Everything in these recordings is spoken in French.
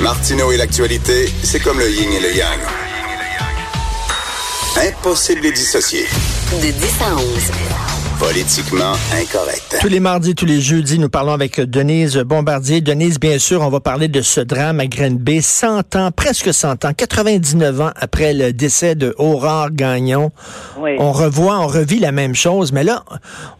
Martineau et l'actualité, c'est comme le yin et le yang. Impossible de dissocier. De 10 à 11. Politiquement incorrect. Tous les mardis, tous les jeudis, nous parlons avec Denise Bombardier. Denise, bien sûr, on va parler de ce drame à Grenby. 100 ans, presque 100 ans, 99 ans après le décès de Aurore Gagnon. Oui. On revoit, on revit la même chose. Mais là,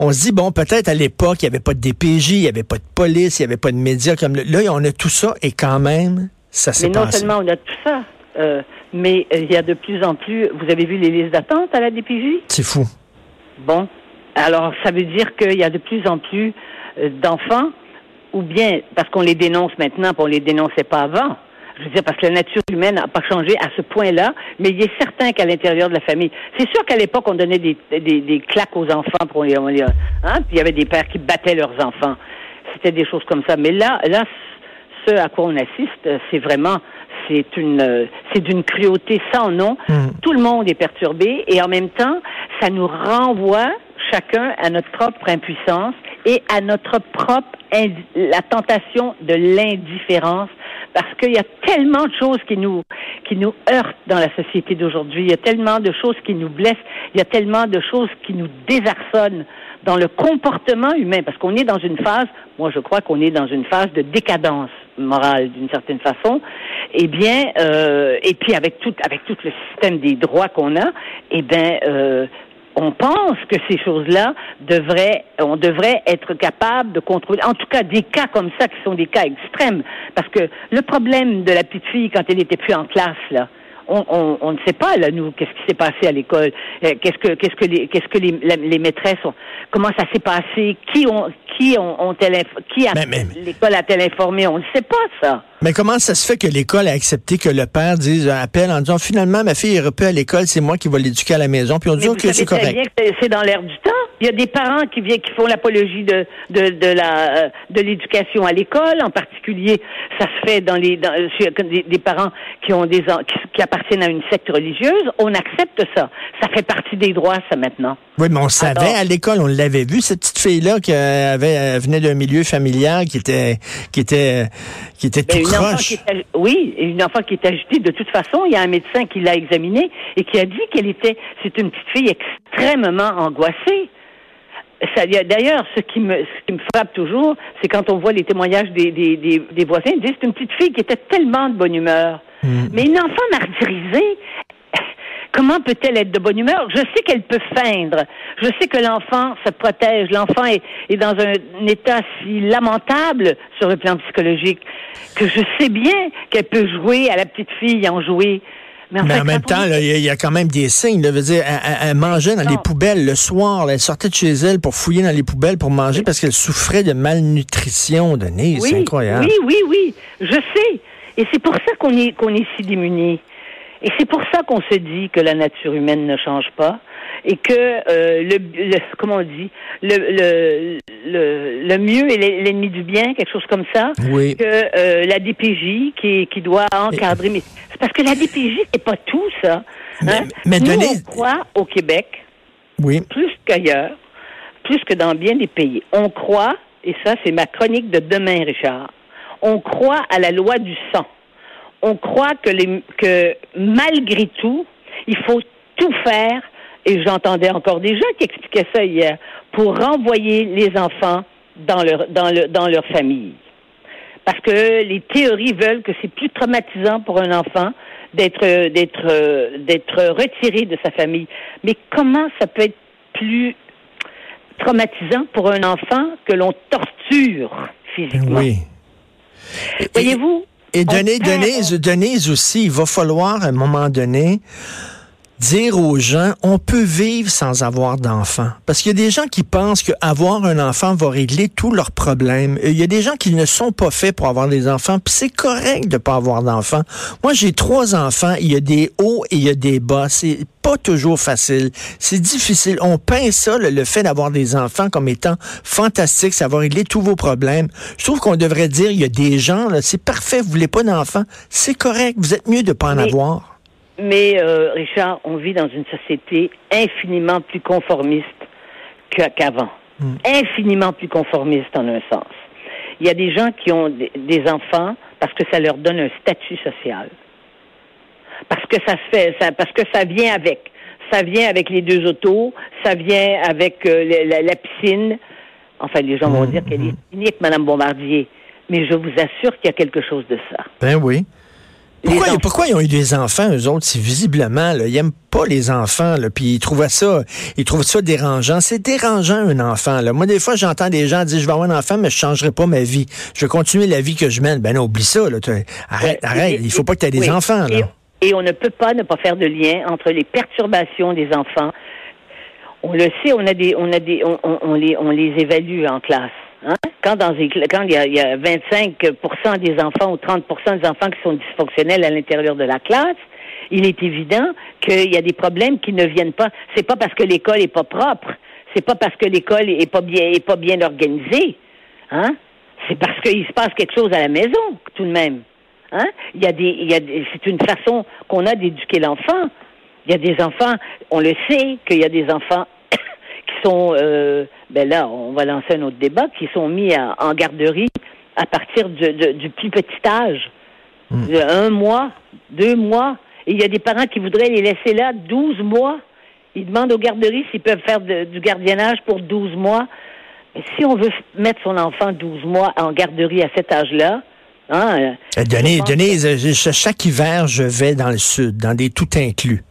on se dit, bon, peut-être à l'époque, il n'y avait pas de DPJ, il n'y avait pas de police, il n'y avait pas de médias comme le- là, on a tout ça et quand même, ça s'est Mais non passé. seulement on a tout ça, euh, mais euh, il y a de plus en plus. Vous avez vu les listes d'attente à la DPJ C'est fou. Bon, alors ça veut dire qu'il y a de plus en plus euh, d'enfants, ou bien parce qu'on les dénonce maintenant, puis on les dénonçait pas avant. Je veux dire, parce que la nature humaine n'a pas changé à ce point-là, mais il est certain qu'à l'intérieur de la famille, c'est sûr qu'à l'époque, on donnait des, des, des claques aux enfants pour les, on les- hein, puis il y avait des pères qui battaient leurs enfants. C'était des choses comme ça. Mais là, là, ce à quoi on assiste, c'est vraiment, c'est une, c'est d'une cruauté sans nom. Mm. Tout le monde est perturbé et en même temps, ça nous renvoie chacun à notre propre impuissance et à notre propre la tentation de l'indifférence. Parce qu'il y a tellement de choses qui nous qui nous heurtent dans la société d'aujourd'hui, il y a tellement de choses qui nous blessent, il y a tellement de choses qui nous désarçonnent dans le comportement humain. Parce qu'on est dans une phase, moi je crois qu'on est dans une phase de décadence morale d'une certaine façon. Eh bien, euh, et puis avec tout avec tout le système des droits qu'on a, eh bien euh, on pense que ces choses-là devraient, on devrait être capable de contrôler. En tout cas, des cas comme ça qui sont des cas extrêmes, parce que le problème de la petite fille quand elle n'était plus en classe là. On, on, on ne sait pas là nous qu'est-ce qui s'est passé à l'école, Euh, qu'est-ce que qu'est-ce que les qu'est-ce que les, la- les maîtresses ont, comment ça s'est passé, qui ont qui ont, ont-elles inf- qui a l'école a-t-elle informé, on ne sait pas ça. Mais comment ça se fait que l'école a accepté que le père dise, appelle en disant, finalement, ma fille est repue à l'école, c'est moi qui vais l'éduquer à la maison, puis on dit, Mais vous c'est correct. que c'est- dans l'air du temps. Il y a des parents qui viennent, qui font l'apologie de de de la euh, de l'éducation à l'école, en particulier, ça se fait dans les dans, euh, des, des parents qui ont des qui, qui appartiennent à une secte religieuse. On accepte ça. Ça fait partie des droits, ça maintenant. Oui, mais on savait Alors- à l'école, on l'avait vu, cette petite fille-là qui euh, avait, euh, venait d'un milieu familial qui était, qui était, qui était Ben, tout une enfant croche. qui est ag- oui, une enfant qui est agitée. De toute façon, il y a un médecin qui l'a examinée et qui a dit qu'elle était, c'est une petite fille extrêmement angoissée. D'ailleurs, ce qui me, ce qui me frappe toujours, c'est quand on voit les témoignages des, des, des, des voisins, ils disent c'est une petite fille qui était tellement de bonne humeur. Mais une enfant martyrisée, comment peut-elle être de bonne humeur? Je sais qu'elle peut feindre. Je sais que l'enfant se protège. L'enfant est, est dans un, état si lamentable sur le plan psychologique que je sais bien qu'elle peut jouer à la petite fille, en jouer. Mais, Mais fait, en même temps, il y, a- il y a quand même des signes. Là, veut dire, elle, mangeait dans Non. les poubelles le soir. là, elle sortait de chez elle pour fouiller dans les poubelles pour manger parce qu'elle souffrait de malnutrition. Oui, c'est incroyable. Oui, oui, oui, je sais. Et c'est pour ça qu'on est, qu'on est si démunis. Et c'est pour ça qu'on se dit que la nature humaine ne change pas et que euh, le, le comment on dit le le, le, le mieux est l'ennemi du bien, quelque chose comme ça. Oui. Que euh, la DPJ qui, qui doit encadrer, mais c'est parce que la DPJ c'est pas tout ça. Mais- hein. mais Nous, on croit au Québec Oui. plus qu'ailleurs, plus que dans bien des pays. On croit, et ça c'est ma chronique de demain, Richard, on croit à la loi du sang. On croit que, les, que malgré tout, il faut tout faire, et j'entendais encore des gens qui expliquaient ça hier, pour renvoyer les enfants dans leur, dans le, dans leur famille. Parce que les théories veulent que c'est plus traumatisant pour un enfant d'être d'être d'être retiré de sa famille. Mais comment ça peut être plus traumatisant pour un enfant que l'on torture physiquement? Oui. Voyez-vous Et Denise, Denise, Denise aussi, il va falloir à un moment donné dire aux gens, on peut vivre sans avoir d'enfants. Parce qu'il y a des gens qui pensent qu'avoir un enfant va régler tous leurs problèmes. Il y a des gens qui ne sont pas faits pour avoir des enfants, puis c'est correct de pas avoir d'enfants. Moi, j'ai trois enfants, il y a des hauts et il y a des bas. C'est pas toujours facile. C'est difficile. On peint ça, le, le fait d'avoir des enfants, comme étant fantastique, ça va régler tous vos problèmes. Je trouve qu'on devrait dire, il y a des gens, là, c'est parfait, vous voulez pas d'enfants, c'est correct, vous êtes mieux de pas en avoir. Mais, euh, Richard, on vit dans une société infiniment plus conformiste qu'avant. Infiniment plus conformiste en un sens. Il y a des gens qui ont des, enfants parce que ça leur donne un statut social. Parce que ça se fait, ça, parce que ça vient avec. Ça vient avec les deux autos, ça vient avec euh, la, la- la piscine. Enfin, les gens vont dire qu'elle est cynique, Madame Bombardier. Mais je vous assure qu'il y a quelque chose de ça. Ben oui. Pourquoi, enfants- pourquoi ils ont eu des enfants, eux autres, si visiblement, là, ils aiment pas les enfants, là, puis ils trouvaient ça, ils trouvent ça dérangeant. C'est dérangeant, un enfant, là. Moi, des fois, j'entends des gens dire, je vais avoir un enfant, mais je changerai pas ma vie. Je vais continuer la vie que je mène. Ben non, oublie ça, là. Arrête, Ouais, arrête. et- Il faut pas que tu aies des enfants, Et, on ne peut pas ne pas faire de lien entre les perturbations des enfants. On le sait, on a des, on a des, on, on- on les, on les évalue en classe. Hein? Quand dans quand il y a, il y a 25% des enfants ou 30% des enfants qui sont dysfonctionnels à l'intérieur de la classe, il est évident qu'il y a des problèmes qui ne viennent pas. C'est pas parce que l'école est pas propre. C'est pas parce que l'école est pas bien, est pas bien organisée. Hein? C'est parce qu'il se passe quelque chose à la maison, tout de même. Hein? Il y a des, il y a c'est une façon qu'on a d'éduquer l'enfant. Il y a des enfants, on le sait qu'il y a des enfants qui sont, euh, ben là, on va lancer un autre débat, qui sont mis à- en garderie à partir de- de- du plus petit âge, de un mois, deux mois. Et il y a des parents qui voudraient les laisser là 12 mois. Ils demandent aux garderies s'ils peuvent faire de- du gardiennage pour 12 mois. Mais si on veut mettre son enfant 12 mois en garderie à cet âge-là, hein, Euh, Denise, Denise, euh, je- chaque hiver, je vais dans le sud, dans des tout inclus.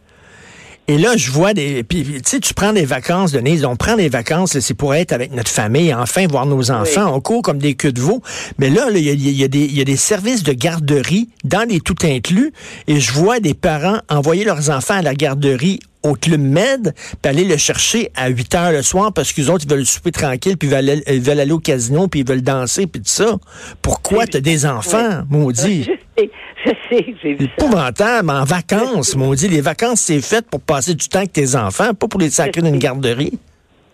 Et là, je vois des. Puis, tu sais, tu prends des vacances, Denise. On prend des vacances, là, c'est pour être avec notre famille, enfin voir nos enfants. On court comme des queues de veau. Mais là, il y, y a des- il y a des services de garderie dans les tout inclus. Et je vois des parents envoyer leurs enfants à la garderie au Club Med, puis aller le chercher à 8 heures le soir parce qu'ils autres, ils veulent souper tranquille, puis ils veulent aller, ils veulent aller au casino, puis ils veulent danser, puis tout ça. Pourquoi t'as des enfants, maudit? Je sais, j'ai vu ça. épouvantable, en vacances, on dit. Les vacances, c'est fait pour passer du temps avec tes enfants, pas pour les sacrer d'une garderie.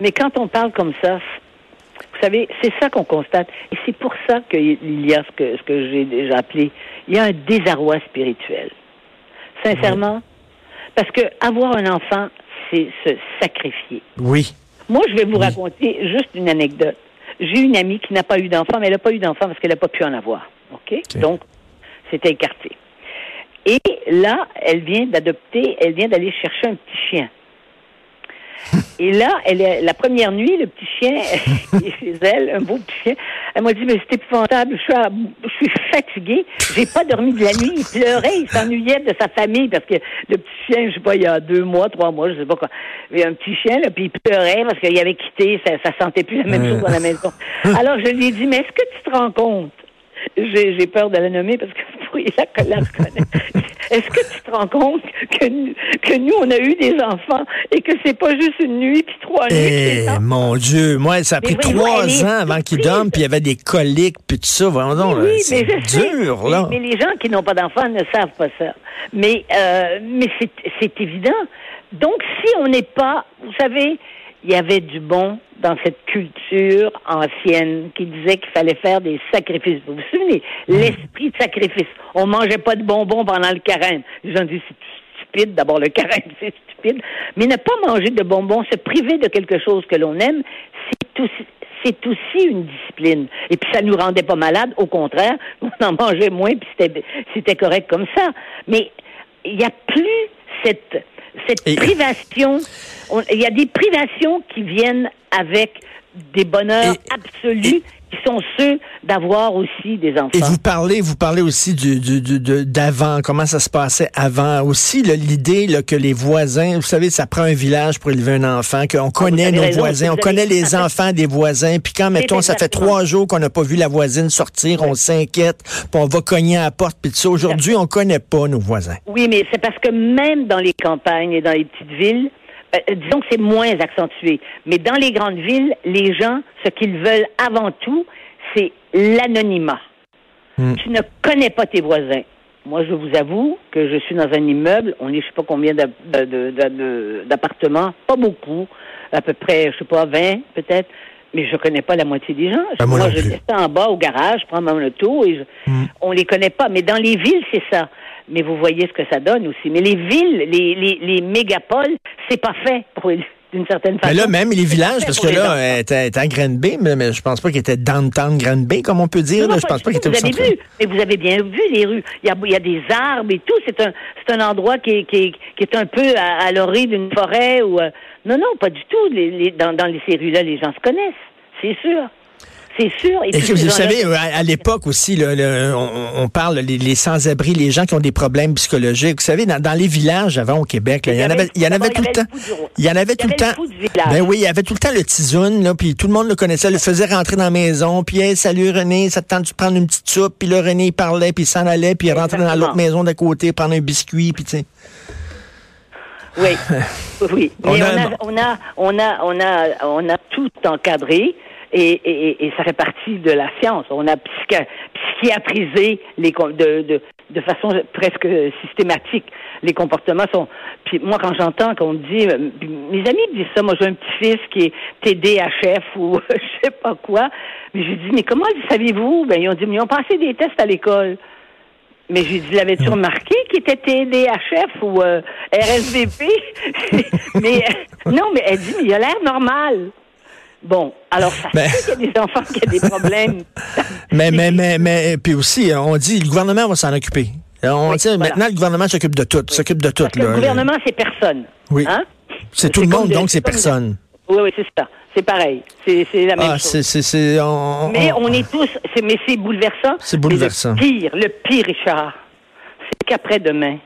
Mais quand on parle comme ça, vous savez, c'est ça qu'on constate. Et c'est pour ça qu'il y a ce que, ce que j'ai déjà appelé, il y a un désarroi spirituel. Sincèrement, parce que avoir un enfant, c'est se sacrifier. Oui. Moi, je vais vous raconter juste une anecdote. J'ai une amie qui n'a pas eu d'enfant, mais elle n'a pas eu d'enfant parce qu'elle n'a pas pu en avoir. OK? Donc, c'était écarté. Et là, elle vient d'adopter, elle vient d'aller chercher un petit chien. Et là, elle est, la première nuit, le petit chien est chez elle, un beau petit chien. Elle m'a dit, mais c'est épouvantable, je suis, à- je suis fatiguée, j'ai pas dormi de la nuit. Il pleurait, il s'ennuyait de sa famille parce que le petit chien, je sais pas, il y a deux mois, trois mois, je sais pas quoi. Il y a un petit chien, là, puis il pleurait parce qu'il avait quitté, ça, ça sentait plus la même chose dans la maison. Alors, je lui ai dit, mais est-ce que tu te rends compte? J'ai j'ai peur de la nommer parce que la, la reconnaître. Est-ce que tu te rends compte que, nous- que nous, on a eu des enfants et que c'est pas juste une nuit puis trois nuits? que Eh, mon Dieu, moi, ça a pris trois ans avant qu'il dorme, puis il y avait des coliques, puis tout ça. Vraiment, Oui, c'est dur, là. Mais, mais les gens qui n'ont pas d'enfants ne savent pas ça. Mais, euh, mais c'est, c'est évident. Donc, si on n'est pas, vous savez, il y avait du bon dans cette culture ancienne qui disait qu'il fallait faire des sacrifices. Vous vous souvenez? L'esprit de sacrifice. On mangeait pas de bonbons pendant le carême. Les gens disent, c'est stupide. D'abord, le carême, c'est stupide. Mais ne pas manger de bonbons, se priver de quelque chose que l'on aime, c'est aussi, c'est aussi une discipline. Et puis ça nous rendait pas malades, au contraire, on en mangeait moins, puis c'était, c'était correct comme ça. Mais il n'y a plus cette, cette Et- privation. On- Il y a des privations qui viennent avec des bonheurs Et- absolus qui sont ceux d'avoir aussi des enfants. Et vous parlez, vous parlez aussi du, d'avant, comment ça se passait avant. Aussi, l'idée que les voisins, vous savez, ça prend un village pour élever un enfant, qu'on connaît Ah, avez nos raison, voisins, on connaît les enfants des voisins, puis quand, mettons, ça fait trois jours qu'on n'a pas vu la voisine sortir, on s'inquiète, puis on va cogner à la porte, puis tout ça. Aujourd'hui, on connaît pas nos voisins. Oui, mais c'est parce que même dans les campagnes et dans les petites villes, euh, disons que c'est moins accentué. Mais dans les grandes villes, les gens, ce qu'ils veulent avant tout, c'est l'anonymat. Hmm. Tu ne connais pas tes voisins. Moi, je vous avoue que je suis dans un immeuble, on est je sais pas combien d'appartements, pas beaucoup, à peu près, je sais pas, 20 peut-être, mais je connais pas la moitié des gens. Ben, moi je descends en bas au garage, je prends mon auto et je, Hmm. on les connaît pas. Mais dans les villes, c'est ça. Mais vous voyez ce que ça donne aussi. Mais les villes, les, les, les mégapoles, c'est pas fait pour, d'une certaine façon. Mais là, même les villages, parce que là, elle était, elle était à Granby, mais, mais je pense pas qu'il était downtown Granby, comme on peut dire. Là. Je pense pas tout, était au vous avez centre. vu, mais vous avez bien vu les rues. Il y a, il y a des arbres et tout. C'est un, c'est un endroit qui est, qui est, qui est un peu à, à l'orée d'une forêt. Ou, euh, non, non, pas du tout. Les, les- dans, dans ces rues-là, les gens se connaissent. C'est sûr. C'est sûr. Et Et que vous savez, euh, à, à l'époque aussi, le- on, on parle les, les sans-abri, les gens qui ont des problèmes psychologiques. Vous savez, dans, dans les villages avant au Québec, là, il y en avait, il y en avait tout le temps. Il y en avait tout le Il y avait temps. Ben oui, il y avait tout le temps le tizoun, là, puis tout le monde le connaissait, le faisait rentrer dans la maison, puis hey, salut René, ça te tente de prendre une petite soupe, puis là René il parlait, puis il s'en allait, puis il rentrait dans l'autre maison d'à côté, prendre un biscuit, puis tu sais. Oui, oui. Mais on a, on a, on a, on a, on a tout encadré et, et, et ça fait partie de la science. On a psychiatrisé les de, de, de façon presque systématique. Les comportements sont. Puis moi, quand j'entends qu'on dit, euh, mes amis me disent ça. Moi, j'ai un petit-fils qui est TDHF ou je sais pas quoi. Mais je dis, mais comment le saviez-vous? Ben ils ont dit, mais ils ont passé des tests à l'école. Mais j'ai dit, l'avais-tu remarqué qu'il était TDHF ou euh, RSVP? mais euh, non, mais elle dit, mais il a l'air normal. Bon, alors ça Mais- qu'il y a des enfants qui ont des problèmes. Mais, mais, mais, mais, puis aussi, on dit, le gouvernement va s'en occuper. On Oui, dit, voilà. maintenant, le gouvernement s'occupe de tout, s'occupe de tout. Parce que là. le gouvernement, c'est personne. Oui. Hein? C'est tout le monde, de- donc c'est de- personne. Oui, oui, c'est ça. C'est pareil. C'est la même Ah, chose. c'est, c'est, c'est, on- Mais on- on est tous, mais c'est bouleversant. C'est bouleversant. Mais le pire, le pire, Richard, c'est qu'après-demain,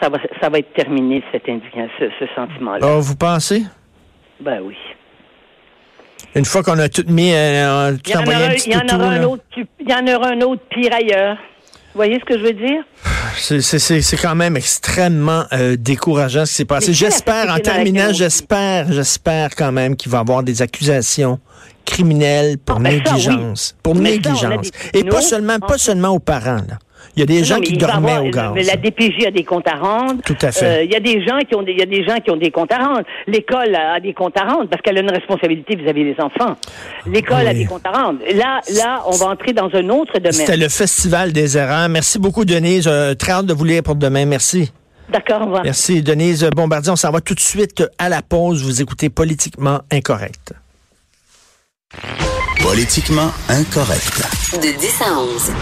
ça va, ça va être terminé, cette indignation, ce, ce sentiment-là. Ah, vous pensez? Ben oui. Une fois qu'on a tout mis, euh, tout Il y en envoyé aura, un petit il y en toutou, aura un autre, il y en aura un autre pire ailleurs. Vous voyez ce que je veux dire? C'est, quand même extrêmement euh, décourageant ce qui s'est passé. J'espère, en terminant, j'espère, j'espère quand même qu'il va y avoir des accusations criminelles pour Ah, ben ça, négligence. Pour Mais ça, négligence. des Et pas seulement, pas En- seulement aux parents, là. Il y a des gens Non, qui dormaient avoir- au gaz. mais La DPJ a des comptes à rendre. Tout à fait. Euh, Il y a des gens qui ont des, il y a des gens qui ont des comptes à rendre. L'école a des comptes à rendre parce qu'elle a une responsabilité vis-à-vis des enfants. L'école a des comptes à rendre. Là, là, on va entrer dans un autre C'était domaine. le Festival des erreurs. Merci beaucoup, Denise. Euh, très hâte de vous lire pour demain. Merci. D'accord, on va. Merci, Denise Bombardier. On s'en va tout de suite à la pause. Vous écoutez Politiquement Incorrect. Politiquement incorrect. De 10 à 11.